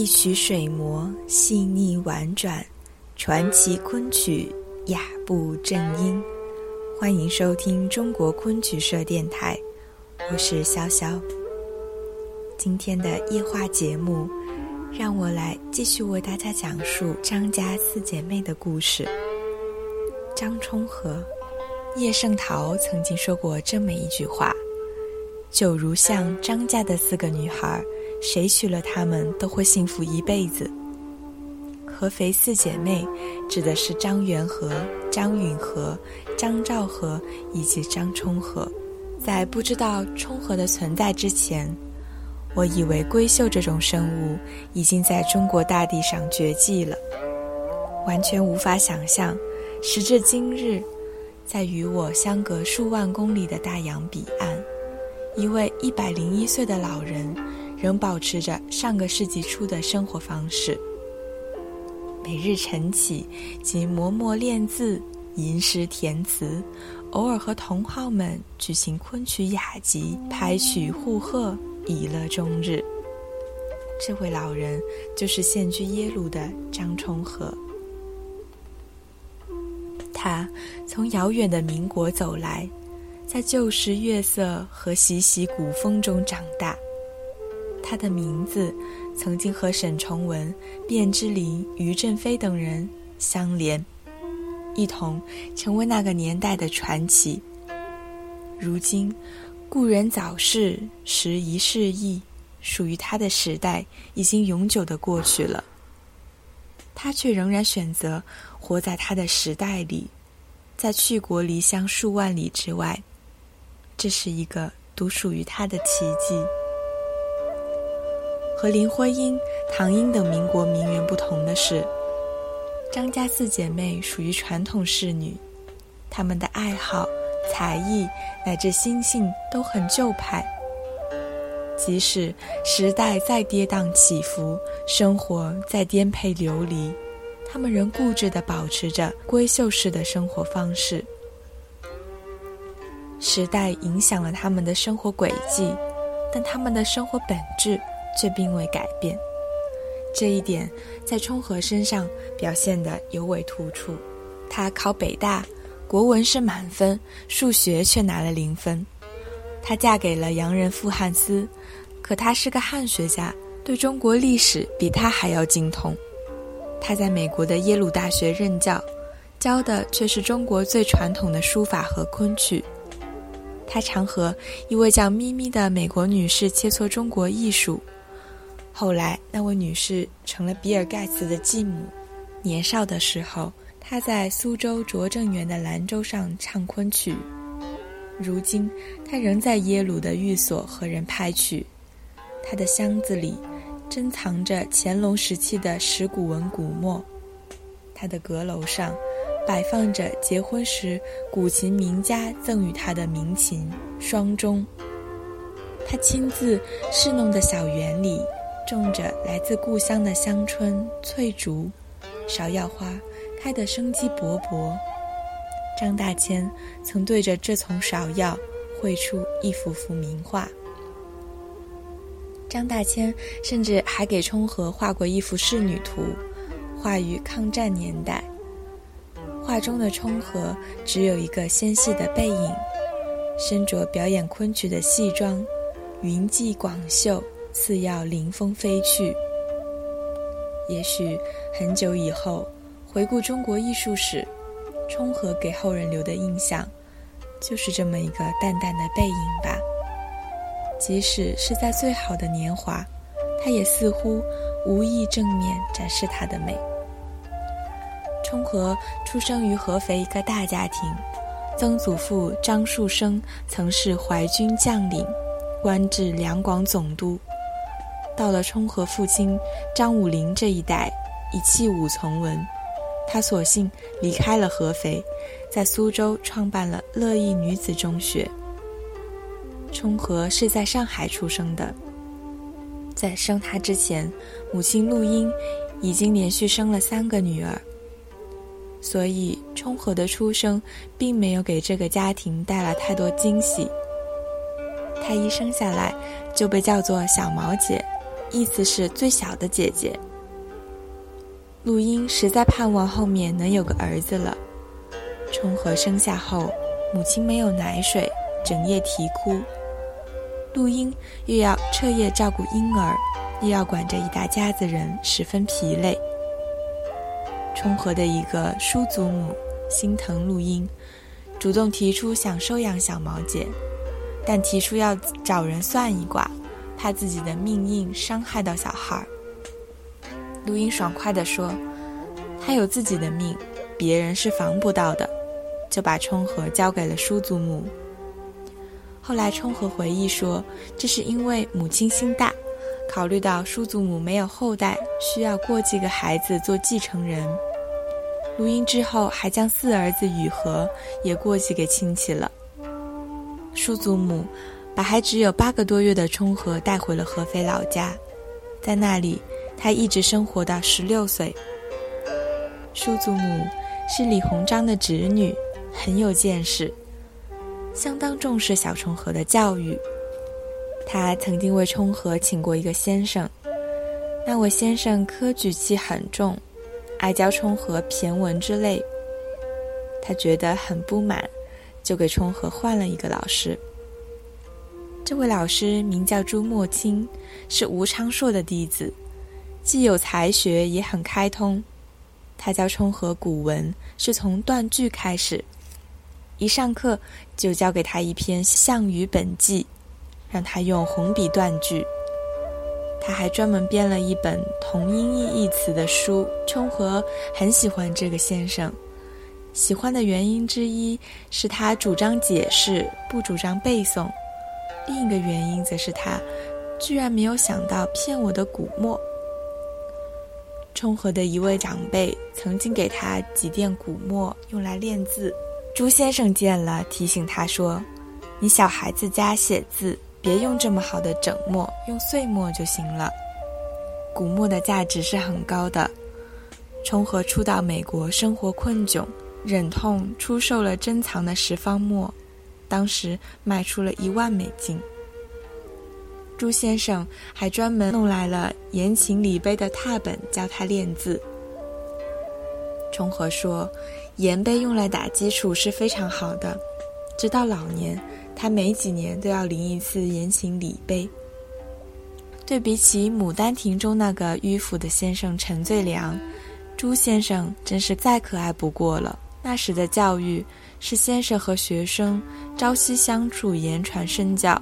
一曲水磨，细腻婉转，传奇昆曲，雅步正音。欢迎收听中国昆曲社电台，我是潇潇。今天的夜话节目，让我来继续为大家讲述张家四姐妹的故事。张充和、叶圣陶曾经说过这么一句话：“就如像张家的四个女孩。”谁娶了她们都会幸福一辈子。合肥四姐妹指的是张元和、张允和、张兆和以及张充和。在不知道充和的存在之前，我以为闺秀这种生物已经在中国大地上绝迹了，完全无法想象，时至今日，在与我相隔数万公里的大洋彼岸，一位一百零一岁的老人。仍保持着上个世纪初的生活方式，每日晨起即磨墨练字、吟诗填词，偶尔和同好们举行昆曲雅集、拍曲互贺，以乐终日。这位老人就是现居耶鲁的张充和。他从遥远的民国走来，在旧时月色和习习古风中长大。他的名字曾经和沈从文、卞之琳、于正飞等人相连，一同成为那个年代的传奇。如今，故人早逝，时移世易，属于他的时代已经永久的过去了。他却仍然选择活在他的时代里，在去国离乡数万里之外，这是一个独属于他的奇迹。和林徽因、唐英等民国名媛不同的是，张家四姐妹属于传统仕女，她们的爱好、才艺乃至心性都很旧派。即使时代再跌宕起伏，生活再颠沛流离，她们仍固执地保持着闺秀式的生活方式。时代影响了她们的生活轨迹，但她们的生活本质。却并未改变，这一点在冲和身上表现得尤为突出。他考北大，国文是满分，数学却拿了零分。她嫁给了洋人傅汉思，可他是个汉学家，对中国历史比他还要精通。他在美国的耶鲁大学任教，教的却是中国最传统的书法和昆曲。他常和一位叫咪咪的美国女士切磋中国艺术。后来，那位女士成了比尔盖茨的继母。年少的时候，她在苏州拙政园的兰州上唱昆曲。如今，她仍在耶鲁的寓所和人拍曲。她的箱子里珍藏着乾隆时期的石鼓文古墨。她的阁楼上摆放着结婚时古琴名家赠予他的名琴双钟。他亲自侍弄的小园里，种着来自故乡的香椿、翠竹、芍药花，开得生机勃勃。张大千曾对着这丛芍药绘出一幅幅名画。张大千甚至还给冲和画过一幅仕女图，画于抗战年代。画中的冲和只有一个纤细的背影，身着表演昆曲的戏装，云髻广袖，似要凌风飞去。也许很久以后，回顾中国艺术史。冲和给后人留的印象，就是这么一个淡淡的背影吧。即使是在最好的年华，他也似乎无意正面展示他的美。冲和出生于合肥一个大家庭，曾祖父张树声曾是淮军将领，官至两广总督。到了冲和父亲张武龄这一代，以弃武从文。他索性离开了合肥，在苏州创办了乐意女子中学。冲和是在上海出生的，在生他之前，母亲陆英已经连续生了三个女儿，所以冲和的出生并没有给这个家庭带来太多惊喜。他一生下来就被叫做小毛姐，意思是最小的姐姐。陆英实在盼望后面能有个儿子了。冲和生下后，母亲没有奶水，整夜啼哭。陆英又要彻夜照顾婴儿，又要管着一大家子人，十分疲累。冲和的一个叔祖母心疼陆英，主动提出想收养小毛姐，但提出要找人算一卦，怕自己的命硬伤害到小孩儿。陆英爽快地说：“他有自己的命，别人是防不到的。”就把冲和交给了叔祖母。后来冲和回忆说：“这是因为母亲心大，考虑到叔祖母没有后代，需要过继个孩子做继承人。”陆英之后还将四儿子雨和也过继给亲戚了。叔祖母把还只有八个多月的冲和带回了合肥老家，在那里。他一直生活到十六岁。叔祖母是李鸿章的侄女，很有见识，相当重视小冲和的教育。他曾经为冲和请过一个先生，那位先生科举气很重，爱教冲和骈文之类。他觉得很不满，就给冲和换了一个老师。这位老师名叫朱墨清，是吴昌硕的弟子。既有才学，也很开通。他教冲和古文，是从断句开始。一上课就教给他一篇《项羽本纪》，让他用红笔断句。他还专门编了一本同音异义词的书。冲和很喜欢这个先生，喜欢的原因之一是他主张解释，不主张背诵；另一个原因则是他居然没有想到骗我的古墨。冲和的一位长辈曾经给他几锭古墨用来练字，朱先生见了提醒他说：“你小孩子家写字，别用这么好的整墨，用碎墨就行了。古墨的价值是很高的。”冲和初到美国，生活困窘，忍痛出售了珍藏的十方墨，当时卖出了一万美金。朱先生还专门弄来了言情礼碑的拓本教他练字。冲和说：“言碑用来打基础是非常好的，直到老年，他每几年都要临一次言情礼碑。”对比起《牡丹亭》中那个迂腐的先生陈最良，朱先生真是再可爱不过了。那时的教育是先生和学生朝夕相处，言传身教。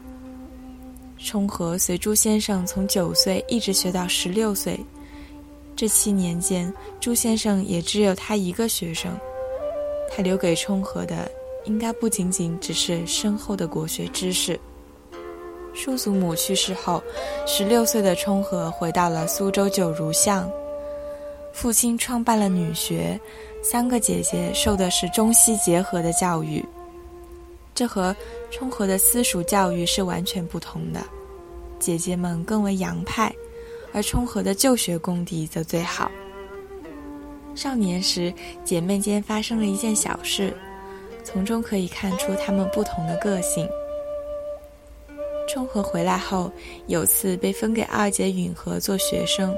冲和随朱先生从九岁一直学到十六岁，这七年间，朱先生也只有他一个学生。他留给冲和的，应该不仅仅只是深厚的国学知识。叔祖母去世后，十六岁的冲和回到了苏州九如巷，父亲创办了女学，三个姐姐受的是中西结合的教育，这和冲和的私塾教育是完全不同的。姐姐们更为洋派，而冲和的就学功底则最好。少年时，姐妹间发生了一件小事，从中可以看出她们不同的个性。冲和回来后，有次被分给二姐允和做学生。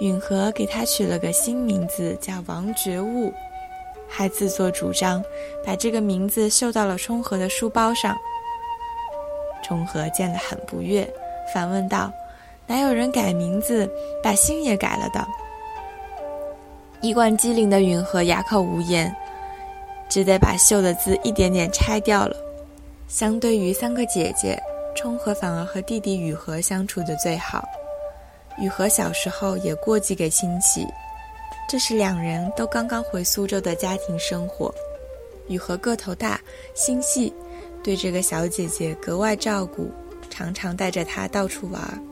允和给他取了个新名字，叫王觉悟，还自作主张把这个名字绣到了冲和的书包上。冲和见了很不悦，反问道：“哪有人改名字把姓也改了的？”一贯机灵的允和哑口无言，只得把绣的字一点点拆掉了。相对于三个姐姐，冲和反而和弟弟雨和相处的最好。雨禾小时候也过继给亲戚，这是两人都刚刚回苏州的家庭生活。雨禾个头大，心细，对这个小姐姐格外照顾，常常带着她到处玩。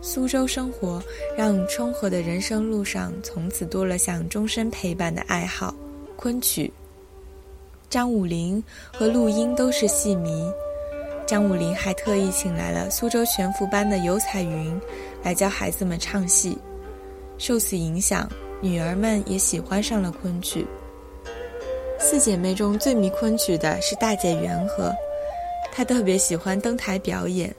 苏州生活让冲和的人生路上从此多了项终身陪伴的爱好——昆曲。张武龄和陆英都是戏迷。张武龄还特意请来了苏州全福班的尤彩云，来教孩子们唱戏。受此影响，女儿们也喜欢上了昆曲。四姐妹中最迷昆曲的是大姐元和，她特别喜欢登台表演，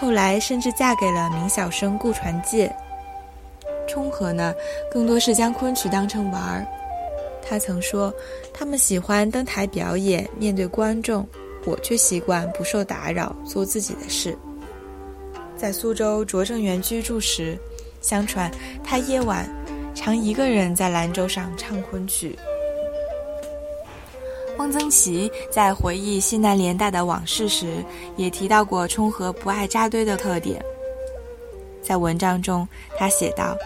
后来甚至嫁给了名小生顾传介。冲和呢，更多是将昆曲当成玩儿。他曾说，他们喜欢登台表演，面对观众。我却习惯不受打扰，做自己的事。在苏州拙政园居住时，相传他夜晚常一个人在兰州上唱昆曲。汪曾祺在回忆西南联大的往事时，也提到过冲和不爱扎堆的特点。在文章中，他写道：“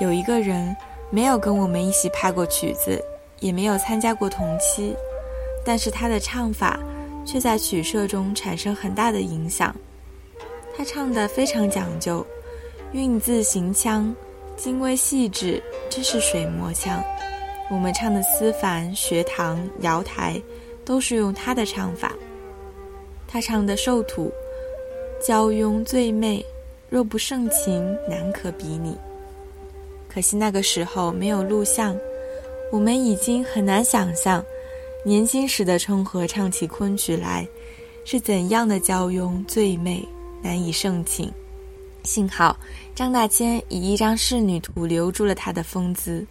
有一个人没有跟我们一起拍过曲子，也没有参加过同期，但是他的唱法。”却在曲社中产生很大的影响。他唱的非常讲究，韵字行腔，精微细致，真是水磨腔。我们唱的思凡、学堂、瑶台，都是用他的唱法。他唱的瘦土，娇慵醉媚，若不盛情，难可比拟。可惜那个时候没有录像，我们已经很难想象。年轻时的冲和唱起昆曲来，是怎样的娇慵最美，难以盛情。幸好张大千以一张仕女图留住了他的风姿。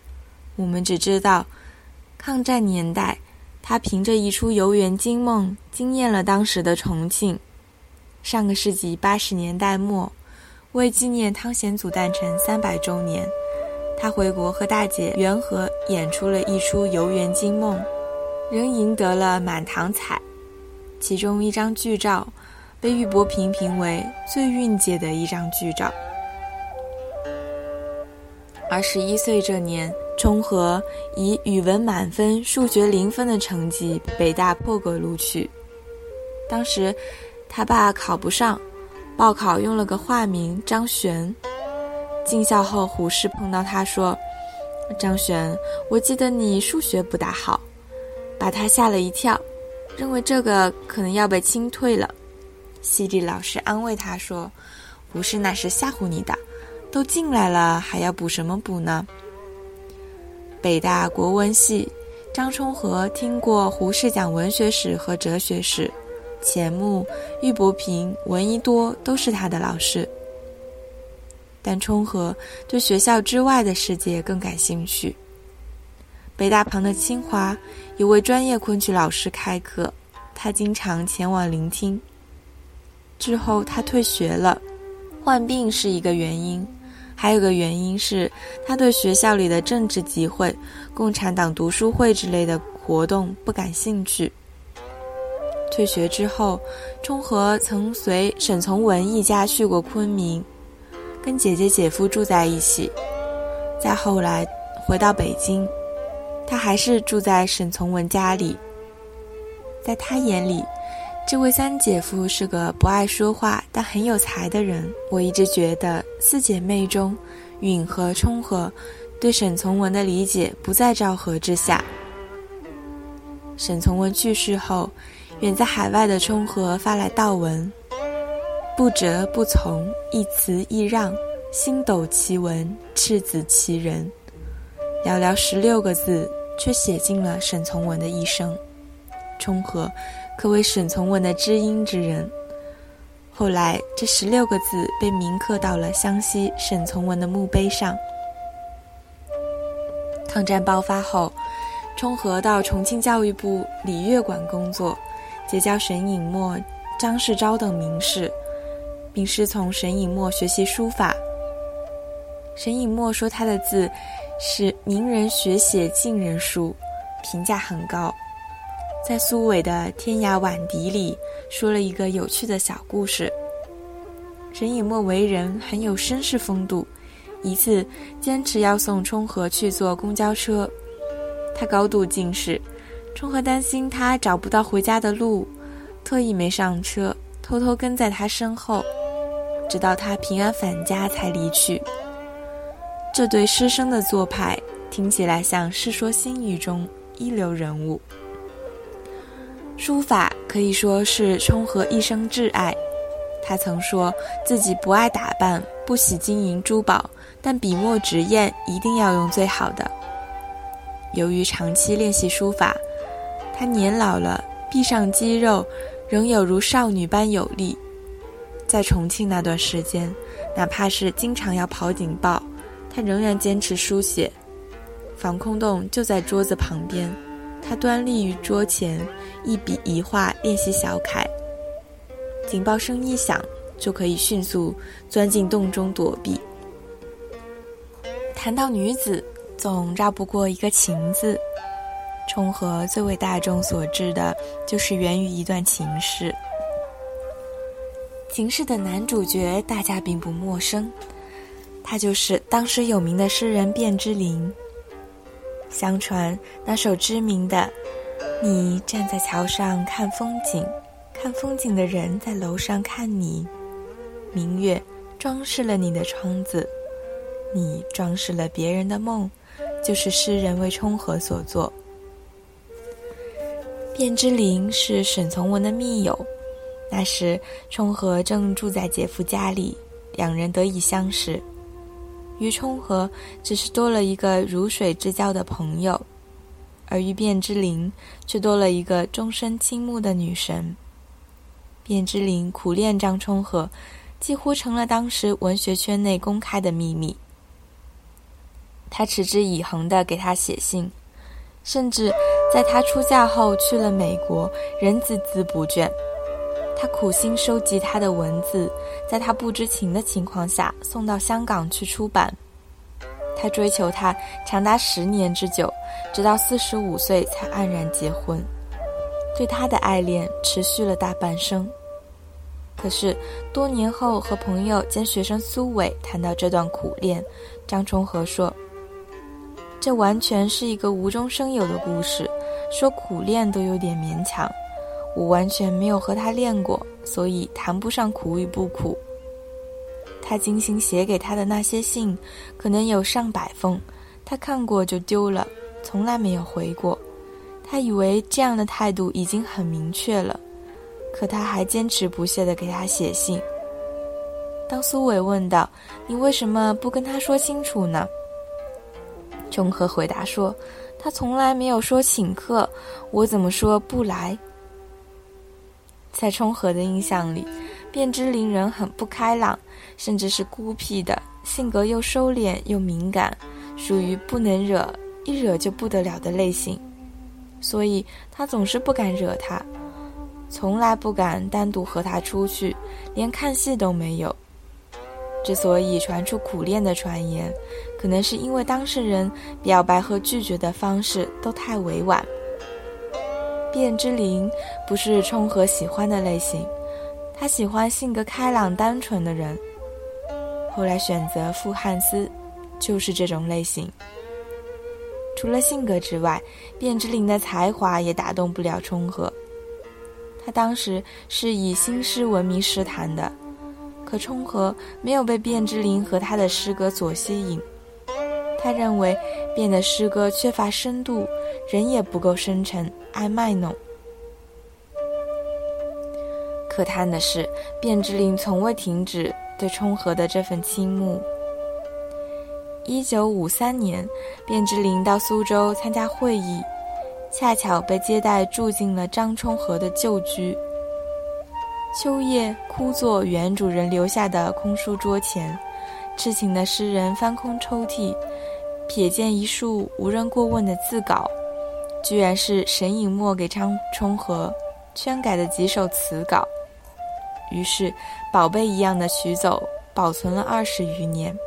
我们只知道，抗战年代，他凭着一出《游园惊梦》惊艳了当时的重庆。上个世纪八十年代末，为纪念汤显祖诞辰三百周年，他回国和大姐元和演出了一出《游园惊梦》。仍赢得了满堂彩，其中一张剧照被玉博平评为最韵洁的一张剧照。而十一岁这年，冲和以语文满分、数学零分的成绩，北大破格录取。当时他爸考不上，报考用了个化名张璇。进校后，胡适碰到他说：“张璇，我记得你数学不大好。”把他吓了一跳，认为这个可能要被清退了。西地老师安慰他说：“不是，那是吓唬你的。都进来了，还要补什么补呢？”北大国文系，张充和听过胡适讲文学史和哲学史，钱穆、俞伯平、闻一多都是他的老师。但充和对学校之外的世界更感兴趣。北大旁的清华有位专业昆曲老师开课，他经常前往聆听。之后他退学了，患病是一个原因，还有个原因是他对学校里的政治集会、共产党读书会之类的活动不感兴趣。退学之后，冲和曾随沈从文一家去过昆明，跟姐姐姐夫住在一起。再后来回到北京。他还是住在沈从文家里。在他眼里，这位三姐夫是个不爱说话但很有才的人。我一直觉得四姐妹中，允和冲和，对沈从文的理解不在赵和之下。沈从文去世后，远在海外的冲和发来悼文，不折不从，一词一让，星斗其文，赤子其人，寥寥十六个字，却写尽了沈从文的一生。冲和可谓沈从文的知音之人。后来，这十六个字被铭刻到了湘西沈从文的墓碑上。抗战爆发后，冲和到重庆教育部礼乐馆工作，结交沈尹默、张世钊等名士，并师从沈尹默学习书法。沈尹默说他的字是名人学写近人书，评价很高。在苏伟的《天涯晚笛》里说了一个有趣的小故事。沈尹默为人很有绅士风度。一次，坚持要送冲和去坐公交车，他高度近视，冲和担心他找不到回家的路，特意没上车，偷偷跟在他身后，直到他平安返家才离去。这对师生的做派听起来像《世说新语》中一流人物。书法可以说是冲和一生挚爱，他曾说自己不爱打扮，不喜金银珠宝。但笔墨纸砚一定要用最好的。由于长期练习书法，他年老了，臂上肌肉仍有如少女般有力。在重庆那段时间，哪怕是经常要跑警报，他仍然坚持书写。防空洞就在桌子旁边，他端立于桌前，一笔一画练习小楷。警报声一响，就可以迅速钻进洞中躲避。谈到女子，总绕不过一个情字。冲和最为大众所知的，就是源于一段情事。情事的男主角大家并不陌生，他就是当时有名的诗人卞之琳。相传那首知名的“你站在桥上看风景，看风景的人在楼上看你，明月装饰了你的窗子。”你装饰了别人的梦，就是诗人为冲和所作。卞之琳是沈从文的密友，那时冲和正住在姐夫家里，两人得以相识。于冲和只是多了一个如水之交的朋友，而于卞之琳却多了一个终身倾慕的女神。卞之琳苦恋张充和，几乎成了当时文学圈内公开的秘密。他持之以恒地给他写信，甚至在他出嫁后去了美国，仍孜孜不倦。他苦心收集他的文字，在他不知情的情况下送到香港去出版。他追求她长达十年之久，直到四十五岁才黯然结婚。对他的爱恋持续了大半生。可是多年后和朋友兼学生苏伟谈到这段苦恋，张充和说。这完全是一个无中生有的故事，说苦恋都有点勉强。我完全没有和他练过，所以谈不上苦与不苦。他精心写给他的那些信，可能有上百封，他看过就丢了，从来没有回过。他以为这样的态度已经很明确了，可他还坚持不懈地给他写信。当苏伟问道：“你为什么不跟他说清楚呢？”冲和回答说：“他从来没有说请客，我怎么说不来？”在冲和的印象里，卞之琳人很不开朗，甚至是孤僻的，性格又收敛又敏感，属于不能惹，一惹就不得了的类型，所以他总是不敢惹他，从来不敢单独和他出去，连看戏都没有。之所以传出苦恋的传言，可能是因为当事人表白和拒绝的方式都太委婉。卞之琳不是冲和喜欢的类型，他喜欢性格开朗单纯的人。后来选择傅汉思，就是这种类型。除了性格之外，卞之琳的才华也打动不了冲和。他当时是以新诗闻名诗坛的。可冲和没有被卞之琳和他的诗歌所吸引，他认为卞的诗歌缺乏深度，人也不够深沉，爱卖弄。可叹的是，卞之琳从未停止对冲和的这份倾慕。一九五三年，卞之琳到苏州参加会议，恰巧被接待住进了张充和的旧居。秋夜，枯坐原主人留下的空书桌前，痴情的诗人翻空抽屉，瞥见一束无人过问的字稿，居然是沈尹默给张充和圈改的几首词稿。于是，宝贝一样的取走，保存了二十余年。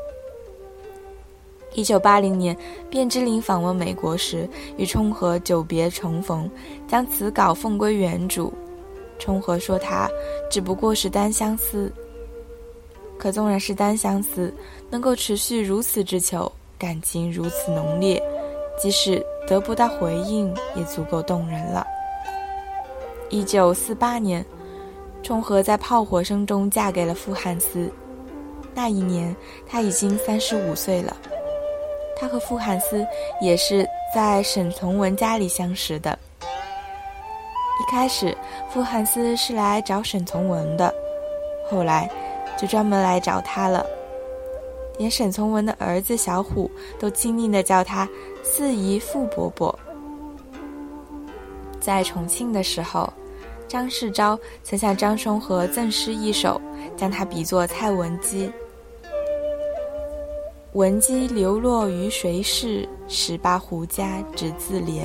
一九八零年，卞之琳访问美国时，与充和久别重逢，将词稿奉归原主。冲和说：“他只不过是单相思。可纵然是单相思，能够持续如此之久，感情如此浓烈，即使得不到回应，也足够动人了。”一九四八年，冲和在炮火声中嫁给了傅汉思。那一年，他已经三十五岁了。他和傅汉思也是在沈从文家里相识的。一开始，傅汉思是来找沈从文的，后来就专门来找他了。连沈从文的儿子小虎都亲昵地叫他“四姨傅伯伯”。在重庆的时候，张世钊曾向张充和赠诗一首，将他比作蔡文姬：“文姬流落于谁世？十八胡家只自怜。”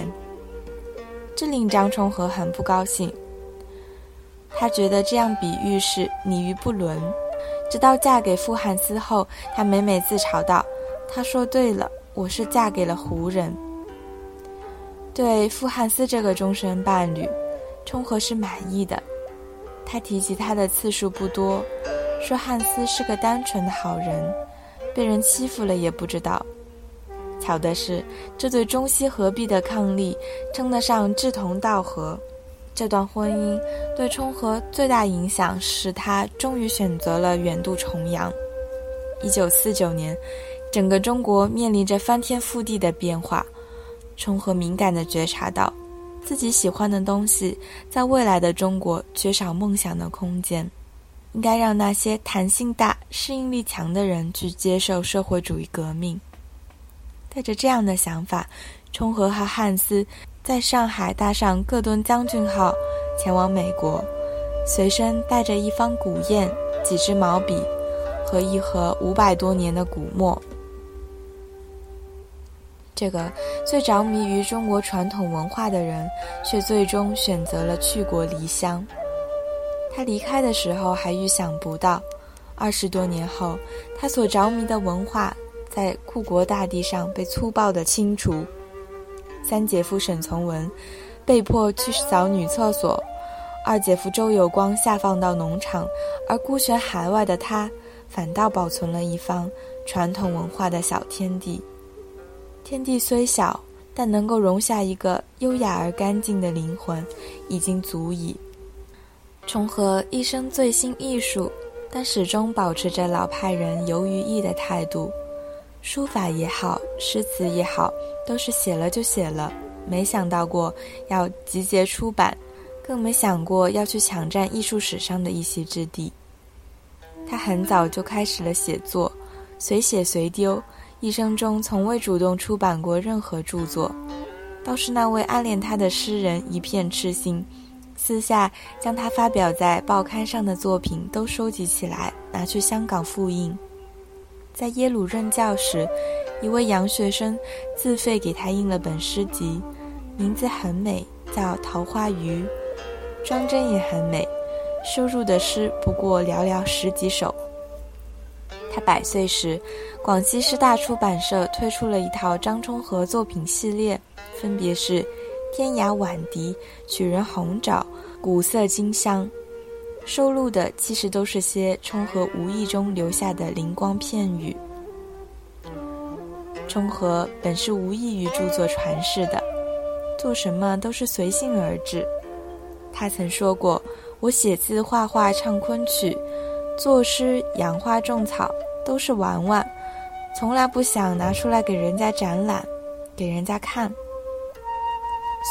这令张充和很不高兴。他觉得这样比喻是拟于不伦。直到嫁给傅汉思后，他每每自嘲道：“他说对了，我是嫁给了胡人。”对傅汉思这个终身伴侣，充和是满意的。他提及他的次数不多，说汉斯是个单纯的好人，被人欺负了也不知道。巧的是，这对中西合璧的伉俪称得上志同道合。这段婚姻对冲和最大影响是他终于选择了远渡重洋。一九四九年，整个中国面临着翻天覆地的变化，冲和敏感地觉察到，自己喜欢的东西在未来的中国缺少梦想的空间，应该让那些弹性大、适应力强的人去接受社会主义革命。带着这样的想法，冲和和汉斯在上海搭上各吨将军号，前往美国，随身带着一方古砚、几支毛笔和一盒五百多年的古墨。这个最着迷于中国传统文化的人，却最终选择了去国离乡。他离开的时候还预想不到，二十多年后，他所着迷的文化。在故国大地上被粗暴地清除，三姐夫沈从文被迫去扫女厕所，二姐夫周有光下放到农场，而孤悬海外的他，反倒保存了一方传统文化的小天地。天地虽小，但能够容下一个优雅而干净的灵魂，已经足矣。重和一生醉心艺术，但始终保持着老派人游于艺的态度。书法也好，诗词也好，都是写了就写了，没想到过要集结出版，更没想过要去抢占艺术史上的一席之地。他很早就开始了写作，随写随丢，一生中从未主动出版过任何著作。倒是那位暗恋他的诗人一片痴心，私下将他发表在报刊上的作品都收集起来，拿去香港复印。在耶鲁任教时，一位洋学生自费给他印了本诗集，名字很美，叫《桃花鱼》，装帧也很美，收入的诗不过寥寥十几首。他百岁时，广西师大出版社推出了一套张充和作品系列，分别是《天涯晚笛》《曲人红爪》《古色今香》。收录的其实都是些冲和无意中留下的灵光片语。冲和本是无意于著作传世的，做什么都是随性而至。他曾说过：“我写字、画画、唱昆曲、作诗、养花、种草，都是玩玩，从来不想拿出来给人家展览，给人家看。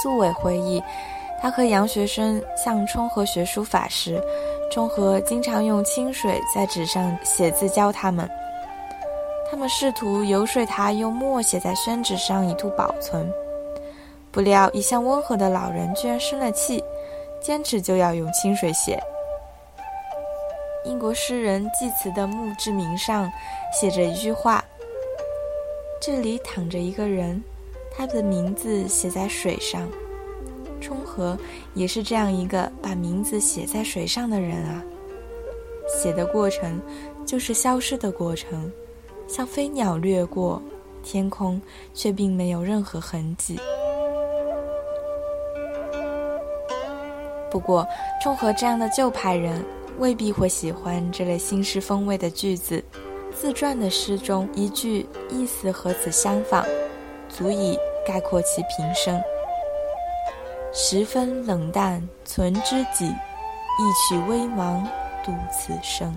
苏伟回忆，他和杨学生向冲和学书法时，冲和经常用清水在纸上写字教他们。他们试图游说他用墨写在宣纸上以图保存，不料一向温和的老人居然生了气，坚持就要用清水写。英国诗人济慈的墓志铭上写着一句话：“这里躺着一个人，他的名字写在水上。”冲和也是这样一个把名字写在水上的人啊。写的过程就是消失的过程。像飞鸟掠过天空，却并没有任何痕迹。不过，冲和这样的旧派人未必会喜欢这类新诗风味的句子。自传的诗中一句意思和此相仿，足以概括其平生。十分冷淡存知己，一曲微茫度此生。